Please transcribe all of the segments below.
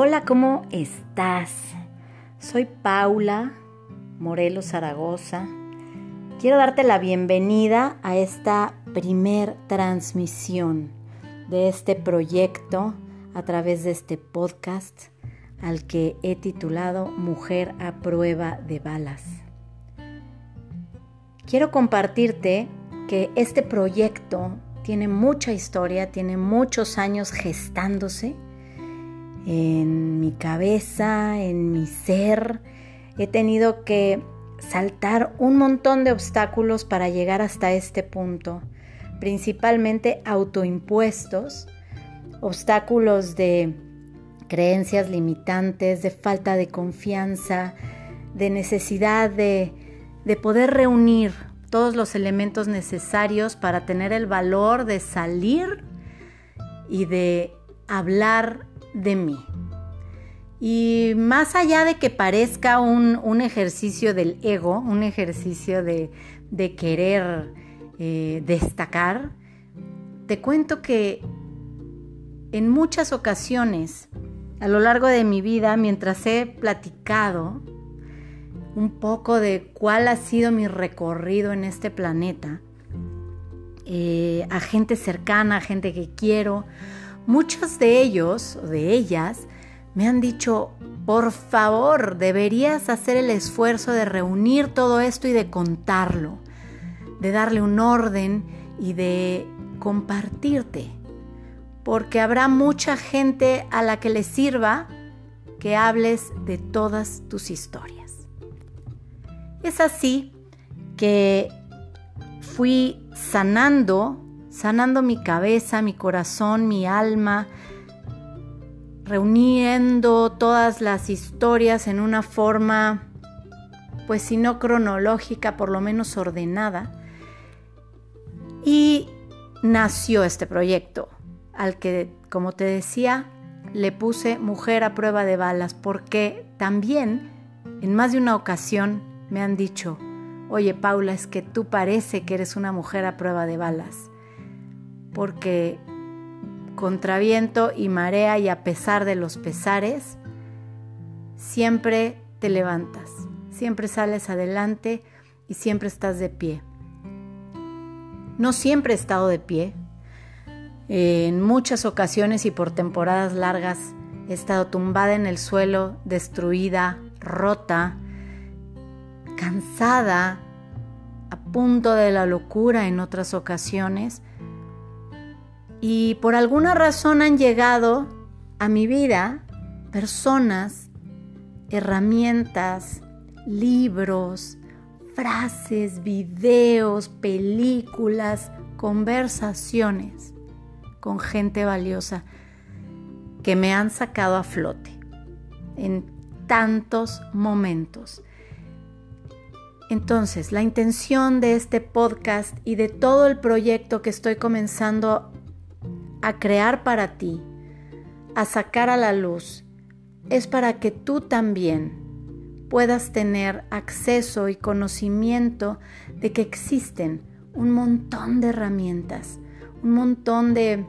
Hola, ¿cómo estás? Soy Paula Morelos Zaragoza. Quiero darte la bienvenida a esta primer transmisión de este proyecto a través de este podcast al que he titulado Mujer a prueba de balas. Quiero compartirte que este proyecto tiene mucha historia, tiene muchos años gestándose en mi cabeza, en mi ser. He tenido que saltar un montón de obstáculos para llegar hasta este punto, principalmente autoimpuestos, obstáculos de creencias limitantes, de falta de confianza, de necesidad de, de poder reunir todos los elementos necesarios para tener el valor de salir y de hablar de mí. Y más allá de que parezca un, ejercicio del ego, un ejercicio de, querer eh, destacar, te cuento que en muchas ocasiones a lo largo de mi vida, mientras he platicado un poco de cuál ha sido mi recorrido en este planeta, eh, a gente cercana, a gente que quiero, Muchos de ellos o de ellas me han dicho, por favor, deberías hacer el esfuerzo de reunir todo esto y de contarlo, de darle un orden y de compartirte, porque habrá mucha gente a la que le sirva que hables de todas tus historias. Es así que fui sanando sanando mi cabeza, mi corazón, mi alma, reuniendo todas las historias en una forma, pues si no cronológica, por lo menos ordenada. Y nació este proyecto, al que, como te decía, le puse mujer a prueba de balas, porque también en más de una ocasión me han dicho, oye Paula, es que tú parece que eres una mujer a prueba de balas porque contra viento y marea y a pesar de los pesares, siempre te levantas, siempre sales adelante y siempre estás de pie. No siempre he estado de pie. En muchas ocasiones y por temporadas largas he estado tumbada en el suelo, destruida, rota, cansada, a punto de la locura en otras ocasiones, y por alguna razón han llegado a mi vida personas, herramientas, libros, frases, videos, películas, conversaciones con gente valiosa que me han sacado a flote en tantos momentos. Entonces, la intención de este podcast y de todo el proyecto que estoy comenzando a crear para ti, a sacar a la luz, es para que tú también puedas tener acceso y conocimiento de que existen un montón de herramientas, un montón de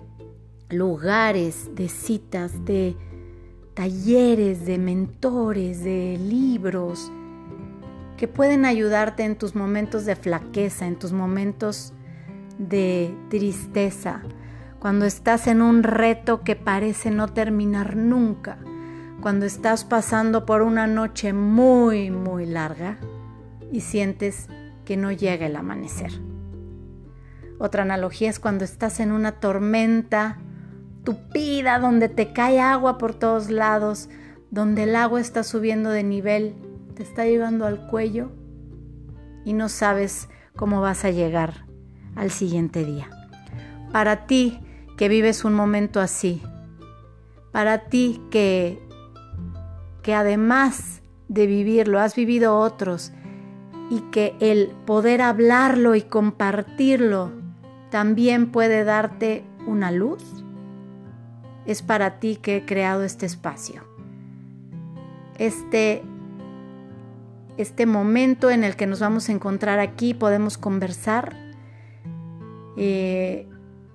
lugares, de citas, de talleres, de mentores, de libros que pueden ayudarte en tus momentos de flaqueza, en tus momentos de tristeza, cuando estás en un reto que parece no terminar nunca, cuando estás pasando por una noche muy, muy larga y sientes que no llega el amanecer. Otra analogía es cuando estás en una tormenta tupida donde te cae agua por todos lados, donde el agua está subiendo de nivel, te está llegando al cuello y no sabes cómo vas a llegar al siguiente día. Para ti, que vives un momento así. Para ti que, que además de vivirlo, has vivido otros y que el poder hablarlo y compartirlo también puede darte una luz, es para ti que he creado este espacio. Este, este momento en el que nos vamos a encontrar aquí, podemos conversar. Eh,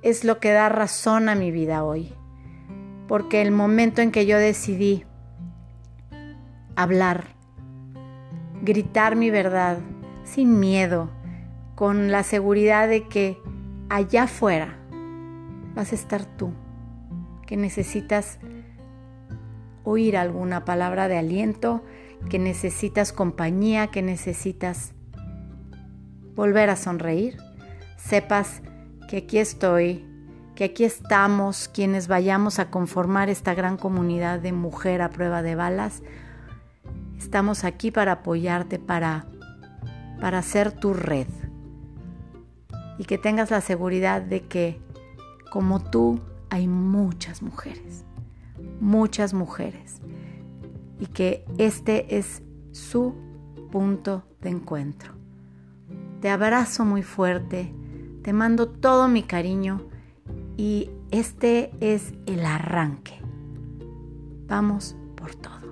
es lo que da razón a mi vida hoy. porque el momento en que yo decidí hablar, gritar mi verdad sin miedo, con la seguridad de que allá afuera vas a estar tú, que necesitas oír alguna palabra de aliento, que necesitas compañía, que necesitas volver a sonreír, sepas que aquí estoy, que aquí estamos quienes vayamos a conformar esta gran comunidad de mujer a prueba de balas. Estamos aquí para apoyarte, para, para ser tu red. Y que tengas la seguridad de que como tú hay muchas mujeres, muchas mujeres. Y que este es su punto de encuentro. Te abrazo muy fuerte, te mando todo mi cariño y este es el arranque. Vamos por todo.